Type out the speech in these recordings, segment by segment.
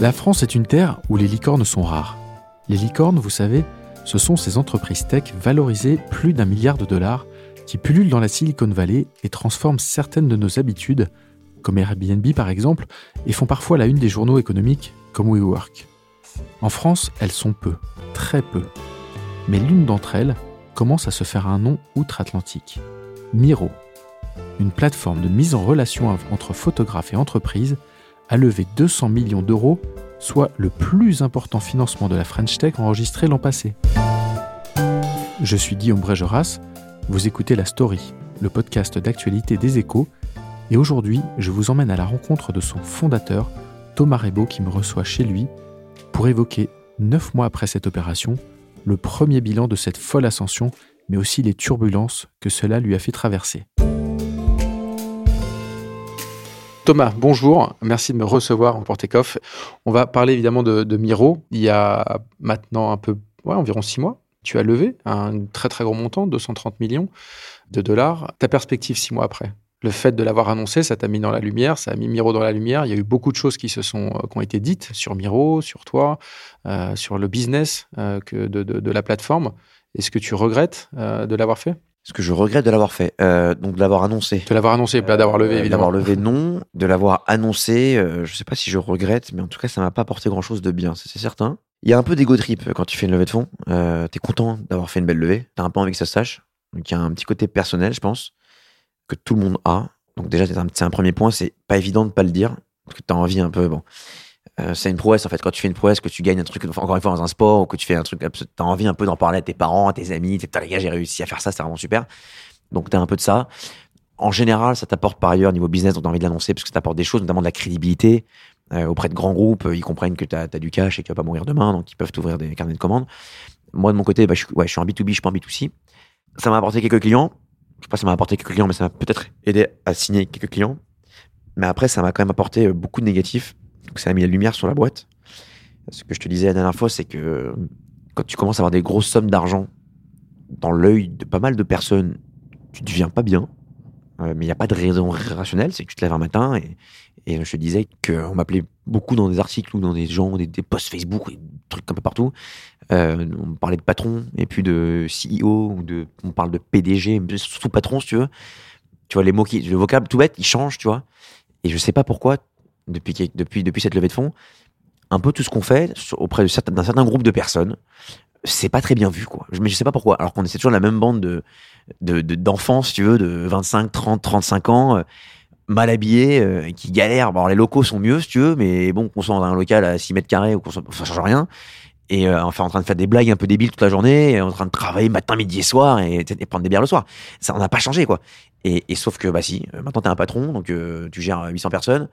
La France est une terre où les licornes sont rares. Les licornes, vous savez, ce sont ces entreprises tech valorisées plus d'un milliard de dollars qui pullulent dans la Silicon Valley et transforment certaines de nos habitudes, comme Airbnb par exemple, et font parfois la une des journaux économiques comme WeWork. En France, elles sont peu, très peu. Mais l'une d'entre elles commence à se faire un nom outre-Atlantique. Miro, une plateforme de mise en relation entre photographes et entreprises, a levé 200 millions d'euros, soit le plus important financement de la French Tech enregistré l'an passé. Je suis Guillaume Brégeras, vous écoutez La Story, le podcast d'actualité des échos, et aujourd'hui je vous emmène à la rencontre de son fondateur, Thomas Rebaud, qui me reçoit chez lui pour évoquer, neuf mois après cette opération, le premier bilan de cette folle ascension, mais aussi les turbulences que cela lui a fait traverser. Thomas, bonjour. Merci de me recevoir en Portecoff. On va parler évidemment de, Miro. Il y a maintenant un peu, ouais, environ six mois, tu as levé un très très gros montant, 230 millions de dollars. Ta perspective six mois après? Le fait de l'avoir annoncé, ça t'a mis dans la lumière, ça a mis Miro dans la lumière. Il y a eu beaucoup de choses qui se sont, euh, qui ont été dites sur Miro, sur toi, euh, sur le business euh, de, la plateforme. Est-ce que tu regrettes de l'avoir fait? Est-ce que je regrette de l'avoir fait Donc de l'avoir annoncé. De l'avoir annoncé, pas d'avoir levé, évidemment. D'avoir levé, non. De l'avoir annoncé, je ne sais pas si je regrette, mais en tout cas, ça m'a pas apporté grand-chose de bien, c'est certain. Il y a un peu d'ego trip quand tu fais une levée de fonds. tu es content d'avoir fait une belle levée. Tu as un peu envie que ça se sache. Donc il y a un petit côté personnel, je pense que tout le monde a. Donc déjà, c'est un, premier point, c'est pas évident de pas le dire, parce que tu as envie un peu, bon, euh, c'est une prouesse en fait, quand tu fais une prouesse, que tu gagnes un truc, encore une fois, dans un sport, ou que tu fais un truc, tu as envie un peu d'en parler à tes parents, à tes amis, t'as les gars, j'ai réussi à faire ça, c'est vraiment super. Donc tu as un peu de ça. En général, ça t'apporte par ailleurs, niveau business, tu as envie de l'annoncer, parce que ça t'apporte des choses, notamment de la crédibilité, euh, auprès de grands groupes, ils comprennent que tu as, du cash et que tu vas pas mourir demain, donc ils peuvent t'ouvrir des carnets de commandes. Moi, de mon côté, bah, je, ouais, je suis en B2B, je suis pas en B2C. Ça m'a apporté quelques clients, je sais pas si ça m'a apporté quelques clients, mais ça m'a peut-être aidé à signer quelques clients. Mais après, ça m'a quand même apporté euh, beaucoup de négatifs. Donc ça a mis la lumière sur la boîte. Ce que je te disais la dernière fois, c'est que quand tu commences à avoir des grosses sommes d'argent dans l'œil de pas mal de personnes, tu deviens pas bien. Euh, mais il n'y a pas de raison rationnelle, c'est que tu te lèves un matin et, et je te disais qu'on m'appelait beaucoup dans des articles ou dans des gens, des, posts Facebook, des trucs un peu partout. Euh, on parlait de patron et puis de CEO ou de, on parle de PDG, surtout patron si tu veux. Tu vois les mots qui, le vocable tout bête, il change, tu vois. Et je sais pas pourquoi depuis depuis depuis cette levée de fonds, un peu tout ce qu'on fait auprès d'un certain, groupe de personnes, c'est pas très bien vu quoi. Mais je sais pas pourquoi. Alors qu'on essaie toujours la même bande de d'enfants, si tu veux, de 25, 30, 35 ans. Euh, mal habillés, euh, qui galèrent. Bon, les locaux sont mieux, si tu veux, mais bon, qu'on soit dans un local à 6 mètres carrés ou qu'on ça change rien et euh, enfin en train de faire des blagues un peu débiles toute la journée, en train de travailler matin, midi et soir et, prendre des bières le soir. Ça, on n'a pas changé quoi. Et, et, sauf que bah si, maintenant t'es un patron, donc tu gères 800 personnes.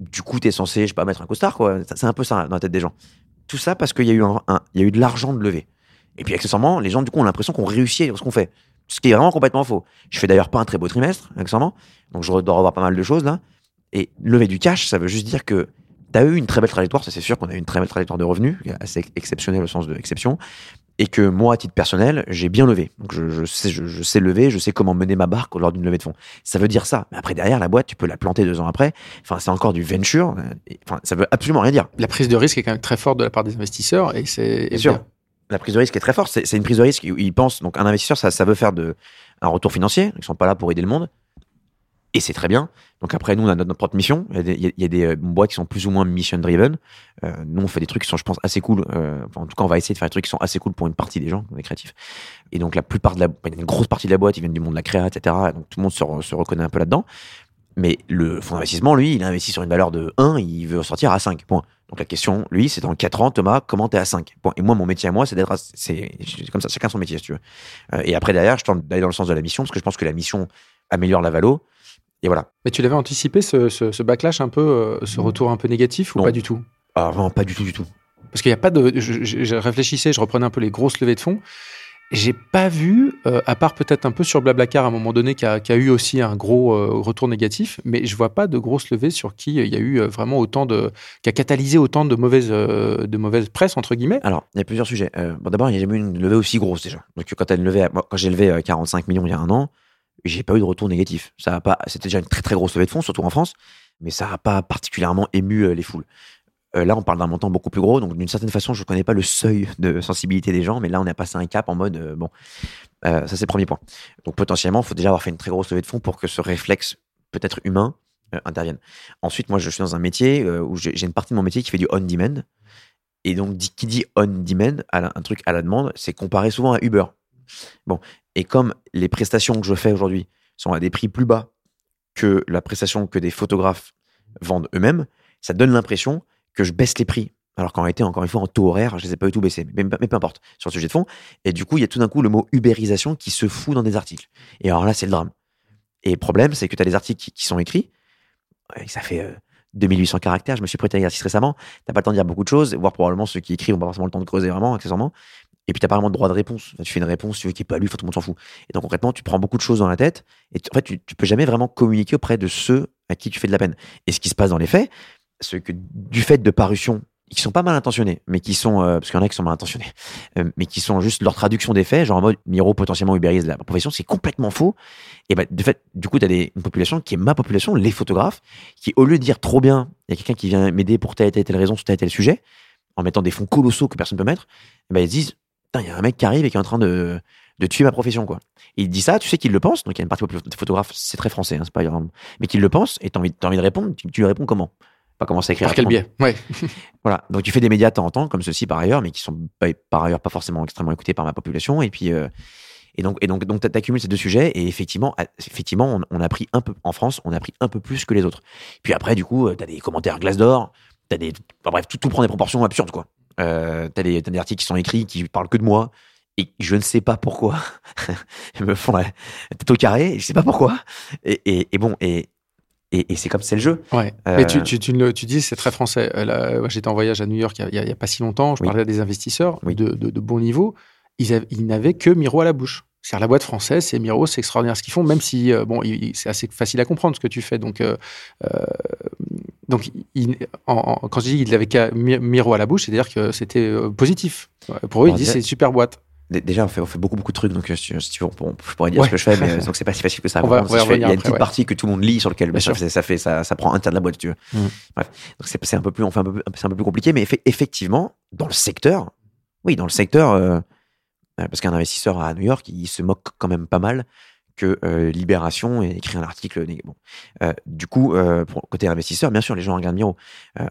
Du coup, t'es censé, je sais pas, mettre un costard quoi. C'est un peu ça dans la tête des gens. Tout ça parce qu'il y a eu un, y a eu de l'argent de lever. Et puis accessoirement, les gens du coup ont l'impression qu'on réussit ce qu'on fait, ce qui est vraiment complètement faux. Je fais d'ailleurs pas un très beau trimestre accessoirement, donc je dois revoir pas mal de choses là. Et lever du cash, ça veut juste dire que tu as eu une très belle trajectoire, ça c'est sûr qu'on a eu une très belle trajectoire de revenus, assez exceptionnelle au sens de exception, et que moi, à titre personnel, j'ai bien levé. Donc je, sais, je, sais lever, je sais comment mener ma barque lors d'une levée de fonds. Ça veut dire ça. Mais après, derrière, la boîte, tu peux la planter deux ans après. Enfin, c'est encore du venture. Enfin, ça veut absolument rien dire. La prise de risque est quand même très forte de la part des investisseurs, et c'est bien sûr. La prise de risque est très forte. C'est une prise de risque où ils pensent. Donc, un investisseur, ça, ça veut faire de, un retour financier. Ils sont pas là pour aider le monde. Et c'est très bien. Donc après, nous, on a notre, propre mission. Il y a des, euh, boîtes qui sont plus ou moins mission-driven. Euh, nous, on fait des trucs qui sont, je pense, assez cool. Euh, en tout cas, on va essayer de faire des trucs qui sont assez cool pour une partie des gens, des créatifs. Et donc, la plupart de la, il une grosse partie de la boîte, ils viennent du monde de la créa, etc. Donc, tout le monde se, reconnaît un peu là-dedans. Mais le fonds d'investissement, lui, il a investi sur une valeur de 1, il veut sortir à 5 points. Donc la question, lui, c'est dans 4 ans, Thomas, comment t'es à 5 bon, Et moi, mon métier à moi, c'est d'être. C'est comme ça, chacun son métier, si tu veux. Euh, et après, derrière, je tente d'aller dans le sens de la mission, parce que je pense que la mission améliore la valo. Et voilà. Mais tu l'avais anticipé, ce, ce, backlash un peu, euh, ce retour un peu négatif, ou pas du tout? Ah, Vraiment, pas du tout, du tout. Parce qu'il n'y a pas de. Je, je, réfléchissais, je reprenais un peu les grosses levées de fonds. J'ai pas vu, euh, à part peut-être un peu sur Blablacar à un moment donné, qui a, a, eu aussi un gros euh, retour négatif, mais je vois pas de grosses levées sur qui il y a eu vraiment autant de, qui a catalysé autant de mauvaises, de mauvaise presse entre guillemets. Alors, il y a plusieurs sujets. bon, d'abord, il n'y a jamais eu une levée aussi grosse déjà. Donc, quand, une levée, quand j'ai levé 45 millions il y a un an, j'ai pas eu de retour négatif. Ça a pas, c'était déjà une très très grosse levée de fonds, surtout en France, mais ça n'a pas particulièrement ému les foules. Euh, là, on parle d'un montant beaucoup plus gros, donc d'une certaine façon, je ne connais pas le seuil de sensibilité des gens, mais là, on a passé un cap en mode euh, bon, euh, ça c'est le premier point. Donc potentiellement, il faut déjà avoir fait une très grosse levée de fonds pour que ce réflexe, peut-être humain, intervienne. Ensuite, moi, je suis dans un métier où j'ai une partie de mon métier qui fait du on-demand, et donc qui dit on-demand, un truc à la demande, c'est comparé souvent à Uber. Bon, et comme les prestations que je fais aujourd'hui sont à des prix plus bas que la prestation que des photographes vendent eux-mêmes, ça donne l'impression que je baisse les prix. Alors qu'en réalité, encore une fois, en taux horaire, je les ai pas du tout baissés. Mais, peu importe, sur le sujet de fond. Et du coup, il y a tout d'un coup le mot ubérisation qui se fout dans des articles. Et alors là, c'est le drame. Et le problème, c'est que tu as des articles qui, sont écrits. Ça fait 2800 euh, caractères. Je me suis prêté à l'exercice récemment. Tu pas le temps de dire beaucoup de choses, voire probablement ceux qui écrivent n'ont pas forcément le temps de creuser vraiment, accessoirement. Et puis, tu n'as pas vraiment de droit de réponse. Tu fais une réponse, tu veux qui n'est pas lu, tout le monde s'en fout. Et donc, concrètement, tu prends beaucoup de choses dans la tête. Et en fait, tu, tu peux jamais vraiment communiquer auprès de ceux à qui tu fais de la peine. Et ce qui se passe dans les faits, ce que du fait de parution qui sont pas mal intentionnés, mais qui sont, euh, parce qu'il y en a qui sont mal intentionnés, euh, mais qui sont juste leur traduction des faits, genre en mode Miro potentiellement ubérise la profession, c'est complètement faux. Et bah, de fait, du coup, tu as des, une population qui est ma population, les photographes, qui au lieu de dire trop bien, il y a quelqu'un qui vient m'aider pour telle et telle, telle raison sur tel et tel sujet, en mettant des fonds colossaux que personne ne peut mettre, bah, ils disent, il y a un mec qui arrive et qui est en train de, de tuer ma profession, quoi. Et il dit ça, tu sais qu'il le pense, donc il y a une partie de photographes, c'est très français, hein, c'est pas grave, mais qu'il le pense, et t'as envie, as envie de répondre, tu, tu lui réponds comment? Pas commencer à écrire. Par quel biais? Ouais. voilà. Donc tu fais des médias de temps en temps, comme ceci par ailleurs, mais qui sont par ailleurs pas forcément extrêmement écoutés par ma population. Et puis euh, et donc et donc donc t'accumules ces deux sujets et effectivement effectivement on, a pris un peu en France, on a pris un peu plus que les autres. Puis après du coup t'as des commentaires glace d'or, t'as des bref tout, tout prend des proportions absurdes quoi. Euh, t'as des, des articles qui sont écrits qui parlent que de moi et je ne sais pas pourquoi ils me font la tête au carré, je sais pas pourquoi. Et, et, et bon et et, c'est comme c'est le jeu. Ouais. Mais tu, euh, tu, tu, tu dis c'est très français. Euh, j'étais en voyage à New York il n'y a, pas si longtemps. Je parlais à des investisseurs de, de, de, bon niveau. Ils, ils n'avaient que Miro à la bouche. C'est-à-dire la boîte française, c'est Miro, c'est extraordinaire ce qu'ils font, même si euh, bon, c'est assez facile à comprendre ce que tu fais. Donc, euh, donc quand je dis qu'il avait qu'à Miro à la bouche, c'est-à-dire que c'était positif. Pour eux, ils disent c'est une super boîte. Déjà, on fait, on fait beaucoup, beaucoup de trucs, donc euh, si, tu veux, je pourrais dire ce que je fais, mais donc c'est pas si facile que ça. il y a une petite partie que tout le monde lit sur lequel ça, ça, fait, ça, ça prend un tiers de la boîte, tu veux. Mm. Bref, donc c'est un peu plus, on fait un peu, c'est un peu plus compliqué, mais effectivement, dans le secteur, oui, dans le secteur, euh, euh, parce qu'un investisseur à New York, il se moque quand même pas mal que euh, Libération ait écrit un article. Bon. Euh, du coup, euh, pour côté investisseur, bien sûr, les gens regardent Miro.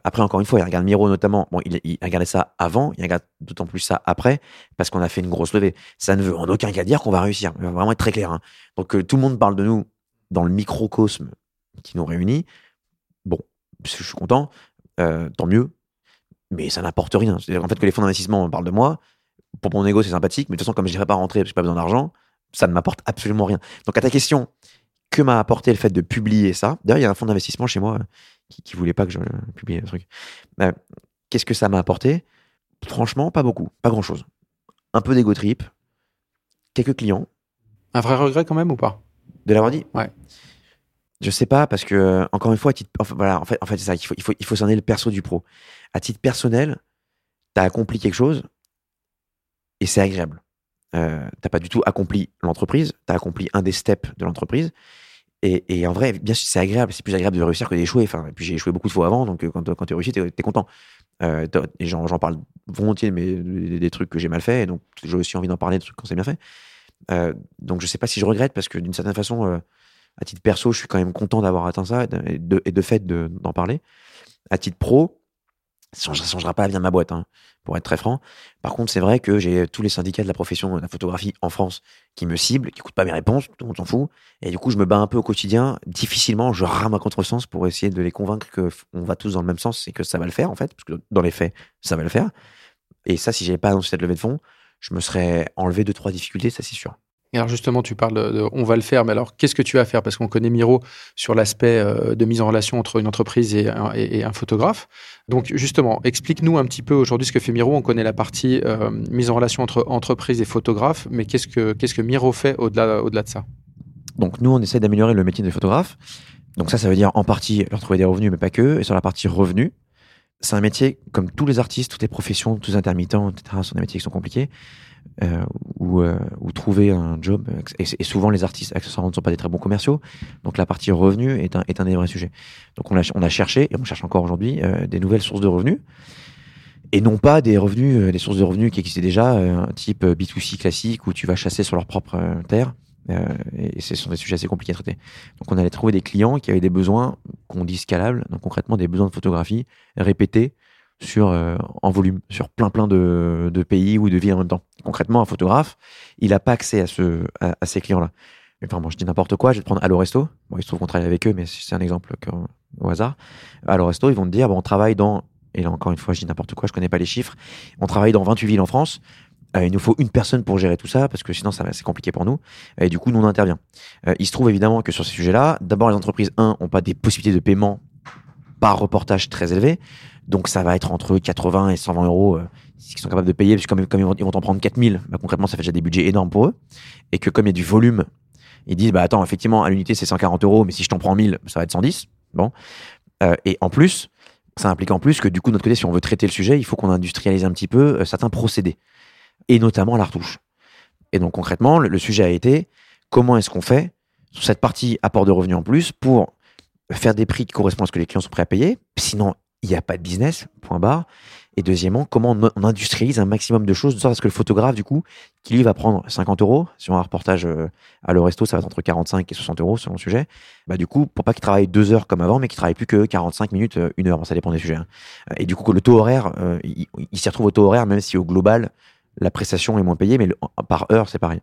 après, encore une fois, ils regardent Miro notamment. Bon, ils, il regardaient ça avant, ils regardent d'autant plus ça après, parce qu'on a fait une grosse levée. Ça ne veut en aucun cas dire qu'on va réussir. On va vraiment être très clair. Hein. Donc, tout le monde parle de nous dans le microcosme qui nous réunit. Bon, je suis content, tant mieux, mais ça n'apporte rien. En fait, que les fonds d'investissement parlent de moi, pour mon ego, c'est sympathique, mais de toute façon, comme je n'irai pas rentrer parce que j'ai pas besoin d'argent, ça ne m'apporte absolument rien. Donc à ta question, que m'a apporté le fait de publier ça? D'ailleurs, il y a un fonds d'investissement chez moi qui, qui voulait pas que je publie le truc. Euh, qu'est-ce que ça m'a apporté? Franchement, pas beaucoup, pas grand-chose. Un peu d'ego trip, quelques clients. Un vrai regret quand même ou pas? De l'avoir dit? Ouais. Je sais pas parce que encore une fois, titre, voilà, en fait, en fait c'est ça. Il faut, il faut, il faut le perso du pro. À titre personnel, tu as accompli quelque chose et c'est agréable euh, t'as pas du tout accompli l'entreprise, tu as accompli un des steps de l'entreprise. Et, en vrai, bien sûr, c'est agréable, c'est plus agréable de réussir que d'échouer. Enfin, et puis j'ai échoué beaucoup de fois avant, donc euh, quand, quand tu réussis, tu es, content. Euh, et j'en parle volontiers, mais des, trucs que j'ai mal fait, et donc j'ai aussi envie d'en parler de trucs quand c'est bien fait. Donc je sais pas si je regrette, parce que d'une certaine façon, à titre perso, je suis quand même content d'avoir atteint ça, et de fait d'en parler. À titre pro, Ça ne changera pas bien ma boîte, hein, pour être très franc. Par contre, c'est vrai que j'ai tous les syndicats de la profession de la photographie en France qui me ciblent, qui n'écoutent pas mes réponses, tout le monde s'en fout. Et du coup, je me bats un peu au quotidien. Difficilement, je rame à contresens pour essayer de les convaincre qu'on va tous dans le même sens et que ça va le faire, en fait. Parce que dans les faits, ça va le faire. Et ça, si j'avais pas annoncé cette levée de fonds, je me serais enlevé deux, trois difficultés, ça c'est sûr. Alors justement, tu parles de, on va le faire, mais alors qu'est-ce que tu vas faire? Parce qu'on connaît Miro sur l'aspect euh, de mise en relation entre une entreprise et un, photographe. Donc justement, explique-nous un petit peu aujourd'hui ce que fait Miro. On connaît la partie euh, mise en relation entre entreprise et photographe, mais qu'est-ce que, Miro fait au-delà, de ça? Donc nous, on essaie d'améliorer le métier de photographe. Donc ça, ça veut dire en partie leur trouver des revenus, mais pas que. Et sur la partie revenus, c'est un métier comme tous les artistes, toutes les professions, tous les intermittents, etc. sont des métiers qui sont compliqués. Euh, ou, euh, ou, trouver un job. Et, souvent, les artistes accessoirement ne sont pas des très bons commerciaux. Donc, la partie revenu est un, est un des vrais sujets. Donc, on a, on a cherché, et on cherche encore aujourd'hui, euh, des nouvelles sources de revenus. Et non pas des revenus, des sources de revenus qui existaient déjà, un type B2C classique où tu vas chasser sur leur propre terre. et ce sont des sujets assez compliqués à traiter. Donc, on allait trouver des clients qui avaient des besoins qu'on dit scalables, donc concrètement des besoins de photographie répétés sur, euh, en volume, sur plein plein de, de, pays ou de villes en même temps. Concrètement, un photographe, il n'a pas accès à, ce, à, ces clients-là. Enfin, bon, je dis n'importe quoi, je vais te prendre Allo Resto. Bon, il se trouve qu'on travaille avec eux, mais c'est un exemple au hasard. Allo Resto, ils vont te dire, bon, on travaille dans, et là encore une fois, je dis n'importe quoi, je connais pas les chiffres, on travaille dans 28 villes en France. Euh, il nous faut une personne pour gérer tout ça, parce que sinon, c'est compliqué pour nous. Et du coup, nous, on intervient. Euh, il se trouve évidemment que sur ces sujets-là, d'abord, les entreprises, un, ont pas des possibilités de paiement par reportage très élevées. Donc ça va être entre 80 et 120 euros euh, qu'ils sont capables de payer, parce comme, ils vont en prendre 4000, bah, concrètement ça fait déjà des budgets énormes pour eux. Et que comme il y a du volume, ils disent bah attends effectivement à l'unité c'est 140 euros, mais si je t'en prends 1000, ça va être 110. Bon. Euh, et en plus, ça implique en plus que du coup de notre côté, si on veut traiter le sujet, il faut qu'on industrialise un petit peu euh, certains procédés, et notamment la retouche. Et donc concrètement, le, le sujet a été comment est-ce qu'on fait sur cette partie apport de revenus en plus pour faire des prix qui correspondent à ce que les clients sont prêts à payer? Sinon, il n'y a pas de business, point barre. Et deuxièmement, comment on, industrialise un maximum de choses de sorte à ce que le photographe, du coup, qui lui va prendre 50 euros, a un reportage euh, à le resto, ça va être entre 45 et 60 euros selon le sujet, bah du coup, pour pas qu'il travaille deux heures comme avant, mais qu'il travaille plus que 45 minutes, euh, une heure, ça dépend des sujets. Hein. Et du coup, le taux horaire, euh, il, s'y retrouve au taux horaire, même si au global, la prestation est moins payée, mais par heure, c'est pareil.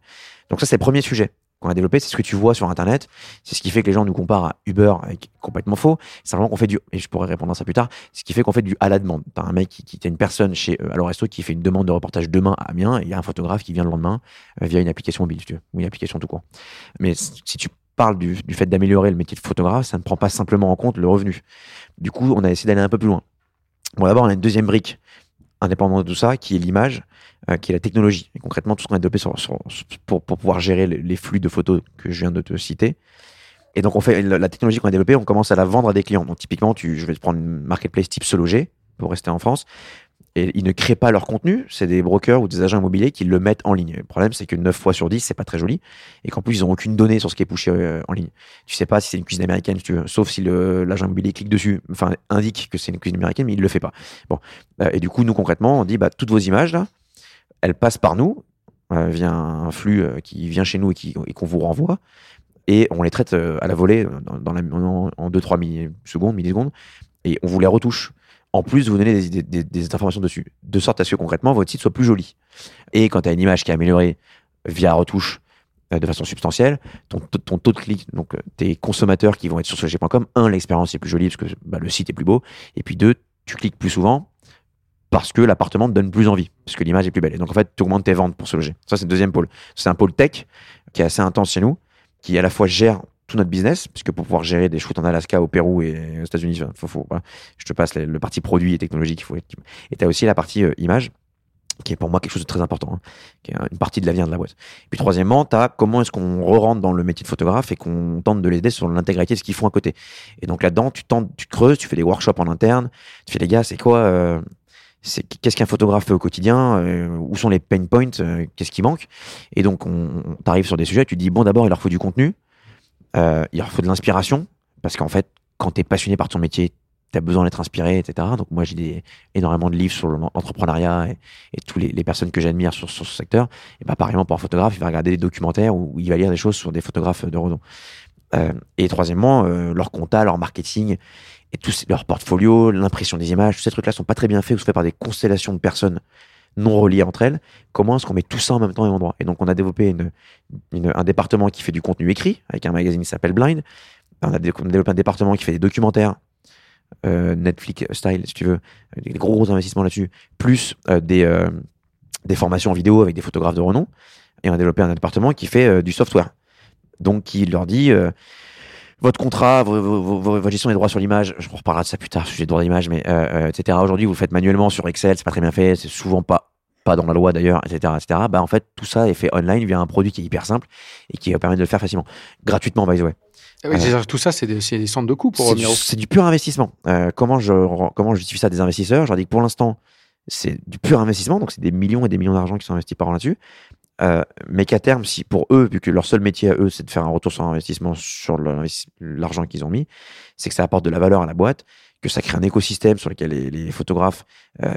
Donc ça, c'est le premier sujet qu'on a développé, c'est ce que tu vois sur Internet. C'est ce qui fait que les gens nous comparent à Uber, avec complètement faux. C'est simplement qu'on fait du, et je pourrais répondre à ça plus tard, ce qui fait qu'on fait du à la demande. T'as un mec qui, qui une personne chez euh, Resto qui fait une demande de reportage demain à Amiens, et il y a un photographe qui vient le lendemain euh, via une application mobile, tu veux, ou une application tout court. Mais si tu parles du, du fait d'améliorer le métier de photographe, ça ne prend pas simplement en compte le revenu. Du coup, on a essayé d'aller un peu plus loin. Bon, d'abord, on a une deuxième brique, indépendamment de tout ça, qui est l'image. Euh, qui est la technologie. Et concrètement, tout ce qu'on a développé pour, pour, pouvoir gérer les, flux de photos que je viens de te citer. Et donc, on fait la, technologie qu'on a développée, on commence à la vendre à des clients. Donc, typiquement, tu, je vais te prendre une marketplace type Sologer pour rester en France. Et ils ne créent pas leur contenu, c'est des brokers ou des agents immobiliers qui le mettent en ligne. Le problème, c'est que 9 fois sur 10, c'est pas très joli. Et qu'en plus, ils n'ont aucune donnée sur ce qui est poussé euh, en ligne. Tu sais pas si c'est une cuisine américaine, tu veux, sauf si l'agent immobilier clique dessus, enfin, indique que c'est une cuisine américaine, mais il le fait pas. Bon. Euh, et du coup, nous, concrètement, on dit, bah, toutes vos images, là, elle passe par nous, euh, via un flux euh, qui vient chez nous et qu'on vous renvoie. Et on les traite à la volée dans, la, en 2-3 millisecondes, millisecondes, et on vous les retouche. En plus, vous donnez des, informations dessus, de sorte à ce que concrètement votre site soit plus joli. Et quand tu as une image qui est améliorée via retouche de façon substantielle, ton, taux de clic, donc tes consommateurs qui vont être sur sologer.com, un, l'expérience est plus jolie parce que bah, le site est plus beau, et puis deux, tu cliques plus souvent, parce que l'appartement te donne plus envie, parce que l'image est plus belle. Et donc en fait, tu augmentes tes ventes pour se loger. Ça, c'est le deuxième pôle. C'est un pôle tech qui est assez intense chez nous, qui à la fois gère notre business, puisque pour pouvoir gérer des shoots en Alaska, au Pérou et aux États-Unis, je te passe le, parti produit et technologie qu'il faut. Et tu as aussi la partie euh, image, qui est pour moi quelque chose de très important, hein, qui est une partie de l'avenir de la boîte. Et puis troisièmement, tu as comment est-ce qu'on re-rentre dans le métier de photographe et qu'on tente de l'aider sur l'intégralité de ce qu'ils font à côté. Et donc là-dedans, tu tentes, tu creuses, tu fais des workshops en interne, tu fais les gars, c'est quoi euh, qu'est-ce qu'un photographe fait au quotidien, euh, où sont les pain points, qu'est-ce qui manque? Et donc, on, t'arrive sur des sujets, tu dis, bon, d'abord, il leur faut du contenu, euh, il leur faut de l'inspiration, parce qu'en fait, quand tu es passionné par ton métier, tu as besoin d'être inspiré, etc. Donc, moi, j'ai énormément de livres sur l'entrepreneuriat et, et toutes les, personnes que j'admire sur, ce secteur. Et bah, pareillement, pour un photographe, il va regarder des documentaires ou il va lire des choses sur des photographes de renom. Euh, et troisièmement, euh, leur compta, leur marketing et tout leur portfolio, l'impression des images, tous ces trucs-là sont pas très bien faits ou sont faits par des constellations de personnes non reliées entre elles. Comment est-ce qu'on met tout ça en même temps et en endroit Et donc, on a développé un département qui fait du contenu écrit avec un magazine qui s'appelle Blind. On a développé un département qui fait des documentaires euh, Netflix style, si tu veux, des gros, gros investissements là-dessus, plus euh, des, euh, des formations en vidéo avec des photographes de renom. Et on a développé un département qui fait du software. Donc, qui leur dit votre contrat, vo- vo- vo- vo- votre gestion des droits sur l'image, je reparlerai de ça plus tard, sujet de droits d'image, mais euh, euh, etc. Aujourd'hui, vous le faites manuellement sur Excel, c'est pas très bien fait, c'est souvent pas pas dans la loi d'ailleurs, etc., etc. Bah en fait, tout ça est fait online via un produit qui est hyper simple et qui va permettre de le faire facilement, gratuitement, by the way. Ah oui, que tout ça, c'est des, centres de coûts pour C'est du, Miro. c'est du pur investissement. Euh, comment, je, comment je justifie ça à des investisseurs? Je leur dis que pour l'instant, c'est du pur investissement, donc c'est des millions et des millions d'argent qui sont investis par an là-dessus. Euh, mais qu'à terme, si pour eux, vu que leur seul métier à eux, c'est de faire un retour sur investissement sur l'argent qu'ils ont mis, c'est que ça apporte de la valeur à la boîte, que ça crée un écosystème sur lequel les, photographes euh,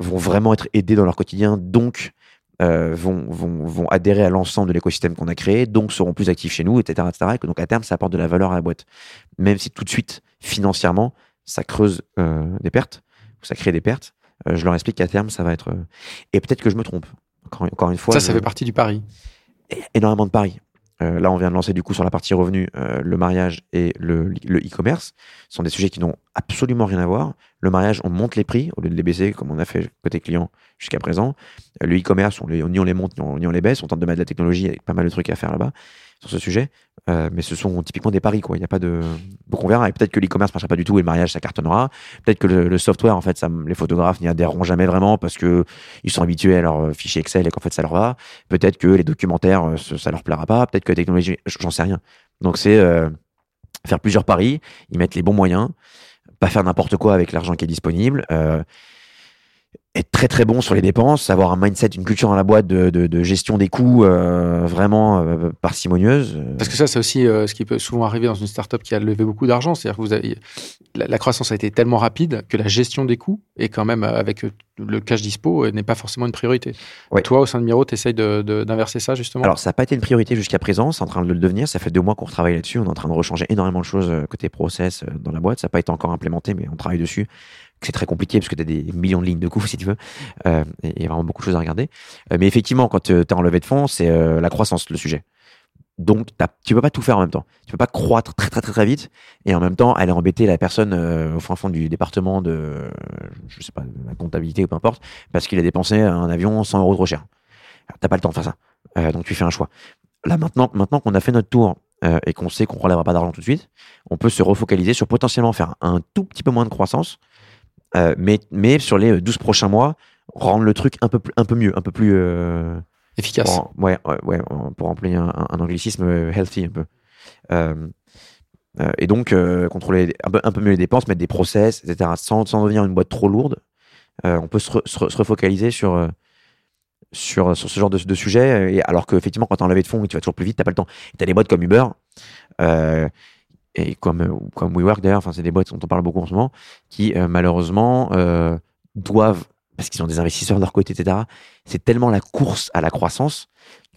vont vraiment être aidés dans leur quotidien, donc euh, vont, vont, vont adhérer à l'ensemble de l'écosystème qu'on a créé, donc seront plus actifs chez nous, etc., etc. Et que donc à terme, ça apporte de la valeur à la boîte. Même si tout de suite, financièrement, ça creuse des pertes, ou ça crée des pertes, je leur explique qu'à terme, ça va être... Et peut-être que je me trompe. Encore, encore une fois, Ça, ça fait partie du pari. énormément de paris. Euh, là, on vient de lancer du coup sur la partie revenu euh, le mariage et le e-commerce. Ce sont des sujets qui n'ont absolument rien à voir. Le mariage, on monte les prix au lieu de les baisser comme on a fait côté client jusqu'à présent. Euh, le e-commerce, on les, ni on les monte ni on, ni on les baisse. On tente de mettre de la technologie avec pas mal de trucs à faire là-bas sur ce sujet. Euh, mais ce sont typiquement des paris, quoi. Il n'y a pas de. Donc on verra. Et peut-être que l'e-commerce marchera pas du tout et le mariage, ça cartonnera. Peut-être que le, software, en fait, les photographes n'y adhéreront jamais vraiment parce que ils sont habitués à leur fichier Excel et qu'en fait, ça leur va. Peut-être que les documentaires, euh, ça leur plaira pas. Peut-être que la technologie, j'en sais rien. Donc c'est euh, faire plusieurs paris, y mettre les bons moyens, pas faire n'importe quoi avec l'argent qui est disponible. euh, être très très bon sur les dépenses, avoir un mindset, une culture dans la boîte de, de- de gestion des coûts euh, vraiment euh, parcimonieuse. euh, Parce que ça, c'est aussi euh, ce qui peut souvent arriver dans une startup qui a levé beaucoup d'argent. C'est-à-dire que vous avez, la, la croissance a été tellement rapide que la gestion des coûts, et quand même avec le cash dispo, n'est pas forcément une priorité. Ouais. Toi, au sein de Miro, tu essayes d'inverser ça, justement? Alors, ça n'a pas été une priorité jusqu'à présent, c'est en train de le devenir. Ça fait deux mois qu'on retravaille là-dessus. On est en train de rechanger énormément de choses côté process dans la boîte. Ça n'a pas été encore implémenté, mais on travaille dessus. C'est très compliqué parce que tu as des millions de lignes de coûts, si tu veux. Euh, il y a vraiment beaucoup de choses à regarder. Euh, mais effectivement, quand tu es en levée de fonds, c'est euh, la croissance le sujet. Donc, tu peux pas tout faire en même temps. Tu peux pas croître très très très très vite et en même temps aller embêter la personne euh, au fin fond du département de, euh, je sais pas, la comptabilité ou peu importe, parce qu'il a dépensé un avion 100 euros trop cher. T'as pas le temps de faire ça. Euh, donc tu fais un choix. Là maintenant, maintenant qu'on a fait notre tour euh, et qu'on sait qu'on relèvera pas d'argent tout de suite, on peut se refocaliser sur potentiellement faire un tout petit peu moins de croissance, euh, mais, mais sur les 12 prochains mois, rendre le truc un peu, un peu mieux, un peu plus... euh, Efficace. pour, ouais, ouais, pour employer un, un anglicisme euh, healthy un peu. Euh, euh, et donc, euh, contrôler un peu, un peu mieux les dépenses, mettre des process, etc. Sans, sans devenir une boîte trop lourde, euh, on peut se, re- se re- se refocaliser sur, euh, sur, sur ce genre de, de sujet. euh, Et alors qu'effectivement, quand tu as un levée de fonds tu vas toujours plus vite, tu pas le temps. Tu as des boîtes comme Uber, euh, et comme, comme WeWork d'ailleurs, enfin, c'est des boîtes dont on parle beaucoup en ce moment, qui euh, malheureusement euh, doivent, parce qu'ils ont des investisseurs de leur côté, etc., c'est tellement la course à la croissance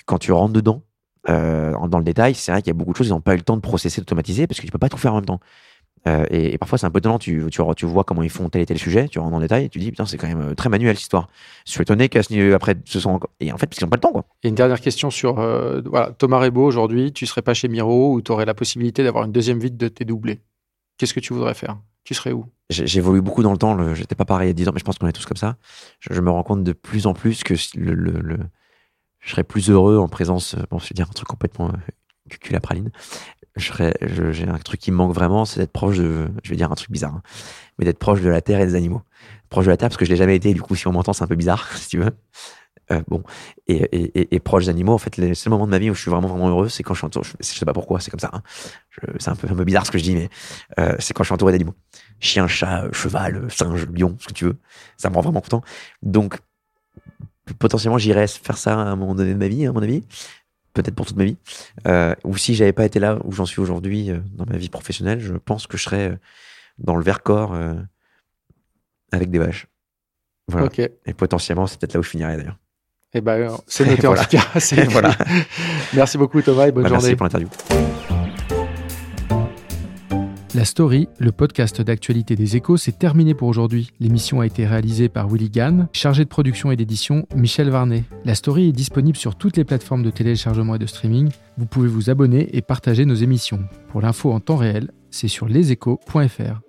quand tu rentres dedans, euh, dans le détail, c'est vrai qu'il y a beaucoup de choses, ils n'ont pas eu le temps de processer, d'automatiser, parce que tu peux pas tout faire en même temps. Euh, et, et parfois, c'est un peu étonnant, tu, tu, tu vois comment ils font tel et tel sujet, tu rentres dans le détail, et tu dis, putain, c'est quand même euh, très manuel cette histoire. Je suis étonné qu'à ce niveau, après, ce sont encore... Et en fait, parce qu'ils n'ont pas le temps, quoi. Et une dernière question sur euh, voilà, Thomas Rebaud, aujourd'hui, tu serais pas chez Miro ou tu aurais la possibilité d'avoir une deuxième vie de tes doublés? Qu'est-ce que tu voudrais faire? Tu serais où? J'évolue beaucoup dans le temps, j'étais pas pareil il y a 10 ans, mais je pense qu'on est tous comme ça. Je, je me rends compte de plus en plus que si le, le- le- je serais plus heureux en présence, bon, je vais dire un truc complètement euh, à praline. J'ai un truc qui me manque vraiment, c'est d'être proche de, je vais dire un truc bizarre, hein, mais d'être proche de la terre et des animaux. Proche de la terre, parce que je l'ai jamais été, du coup, si on m'entend, c'est un peu bizarre, si tu veux. Euh, bon, et, proche des animaux, en fait, les seuls moments de ma vie où je suis vraiment, vraiment heureux, c'est quand je suis entouré, je, je sais pas pourquoi, c'est comme ça. hein. C'est un peu, un peu bizarre ce que je dis, mais euh, c'est quand je suis entouré d'animaux chien, chat, cheval, singe, lion, ce que tu veux. Ça me rend vraiment content. Donc, potentiellement, j'irais faire ça à un moment donné de ma vie, à mon avis. Peut-être pour toute ma vie. Euh, ou si j'avais pas été là où j'en suis aujourd'hui euh, dans ma vie professionnelle, je pense que je serais euh, dans le Vercors euh, avec des vaches. Voilà. Ok. Et Et potentiellement, c'est peut-être là où je finirais d'ailleurs. ben, euh, c'est noté Voilà. en tout cas. Voilà. Merci beaucoup Thomas et bonne Bah, journée. merci pour l'interview. La Story, le podcast d'actualité des échos, c'est terminé pour aujourd'hui. L'émission a été réalisée par Willy Gann, chargé de production et d'édition Michel Varnet. La Story est disponible sur toutes les plateformes de téléchargement et de streaming. Vous pouvez vous abonner et partager nos émissions. Pour l'info en temps réel, c'est sur leséchos.fr.